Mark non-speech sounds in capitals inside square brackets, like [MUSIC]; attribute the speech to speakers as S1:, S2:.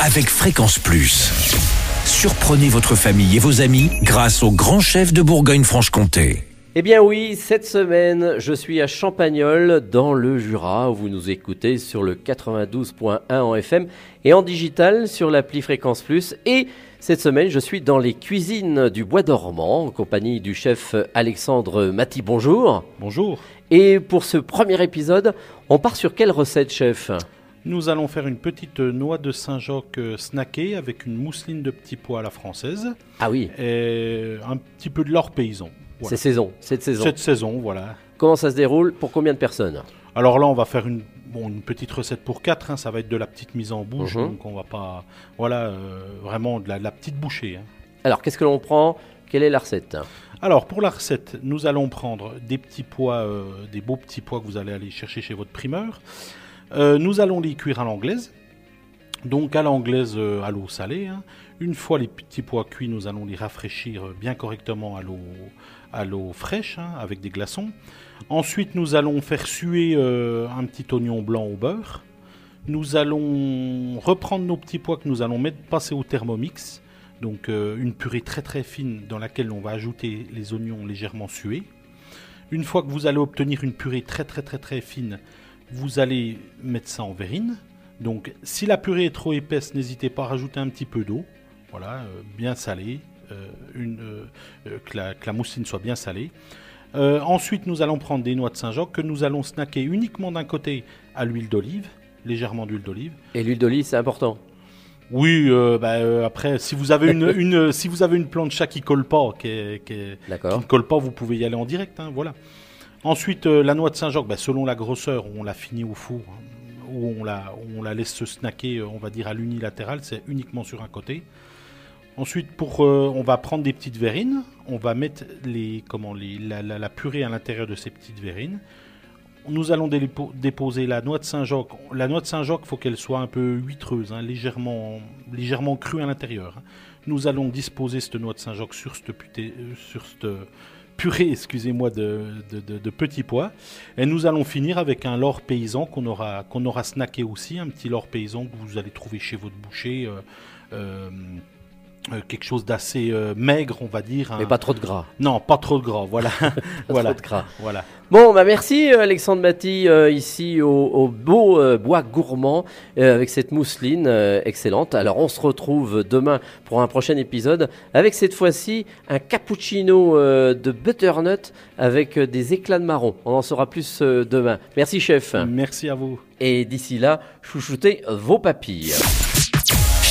S1: avec Fréquence Plus. Surprenez votre famille et vos amis grâce au grand chef de Bourgogne-Franche-Comté.
S2: Eh bien oui, cette semaine, je suis à Champagnol, dans le Jura, où vous nous écoutez sur le 92.1 en FM et en digital sur l'appli Fréquence Plus. Et cette semaine, je suis dans les cuisines du Bois dormant, en compagnie du chef Alexandre Maty. Bonjour.
S3: Bonjour.
S2: Et pour ce premier épisode, on part sur quelle recette, chef?
S3: Nous allons faire une petite noix de Saint-Jacques euh, snackée avec une mousseline de petits pois à la française
S2: Ah oui,
S3: et un petit peu de l'or paysan. Voilà.
S2: c'est saison, cette saison.
S3: Cette saison, voilà.
S2: Comment ça se déroule Pour combien de personnes?
S3: Alors là, on va faire une, bon, une petite recette pour quatre. hein, ça va être de la petite mise en bouche,
S2: Mhm.
S3: donc on va pas, voilà, euh, vraiment de la, de la petite bouchée. hein.
S2: Alors, qu'est-ce que l'on prend? Quelle est la recette?
S3: Alors pour la recette, nous allons prendre des petits pois, euh, des beaux petits pois que vous allez aller chercher chez votre primeur. Euh, nous allons les cuire à l'anglaise. Donc à l'anglaise euh, à l'eau salée. hein. Une fois les petits pois cuits, nous allons les rafraîchir euh, bien correctement à l'eau à l'eau fraîche hein, avec des glaçons. Ensuite, nous allons faire suer un petit oignon blanc au beurre. Nous allons reprendre nos petits pois que nous allons mettre passer au thermomix. Donc une purée très très fine dans laquelle on va ajouter les oignons légèrement sués. Une fois que vous allez obtenir une purée très très très très fine, vous allez mettre ça en verrine. Donc si la purée est trop épaisse, n'hésitez pas à rajouter un petit peu d'eau. Voilà, euh, bien salée, euh, une, euh, que, la, que la mousseline soit bien salée. Ensuite, nous allons prendre des noix de Saint-Jacques que nous allons snacker uniquement d'un côté à l'huile d'olive, légèrement d'huile d'olive.
S2: Et l'huile d'olive, c'est important.
S3: Oui, euh, bah, euh, après, si vous avez une, [LAUGHS] une, si vous avez une plancha qui colle pas, qui, est- qui est- qui
S2: D'accord.
S3: ne colle pas, vous pouvez y aller en direct. hein, voilà. Ensuite, euh, la noix de Saint-Jacques, bah, selon la grosseur, on la finit au four hein, ou on la, laisse se snacker, euh, on va dire à l'unilatéral, c'est uniquement sur un côté. Ensuite, pour, euh, on va prendre des petites verrines, on va mettre les, comment, les, la, purée à l'intérieur de ces petites verrines. Nous allons dépo- déposer la noix de Saint-Jacques. La noix de Saint-Jacques, il faut qu'elle soit un peu huîtreuse, hein, légèrement, légèrement crue à l'intérieur. hein. Nous allons disposer cette noix de Saint-Jacques sur cette, puté- euh, sur purée, excusez-moi, de, petits pois. Et nous allons finir avec un lard paysan qu'on aura, qu'on aura snacké aussi, un petit lard paysan que vous allez trouver chez votre boucher. euh, euh, quelque chose d'assez euh, maigre, on va dire.
S2: Mais
S3: un-
S2: pas trop de gras.
S3: Non, pas trop de gras, voilà. [LAUGHS]
S2: Pas
S3: voilà.
S2: trop de gras.
S3: voilà.
S2: Bon, bah merci euh, Alexandre Maty, euh, ici au, au beau bois gourmand, avec cette mousseline excellente. Alors on se retrouve demain pour un prochain épisode, avec cette fois-ci un cappuccino de butternut avec des éclats de marron. On en saura plus demain. Merci chef.
S3: Merci à vous.
S2: Et d'ici là, chouchoutez vos papilles.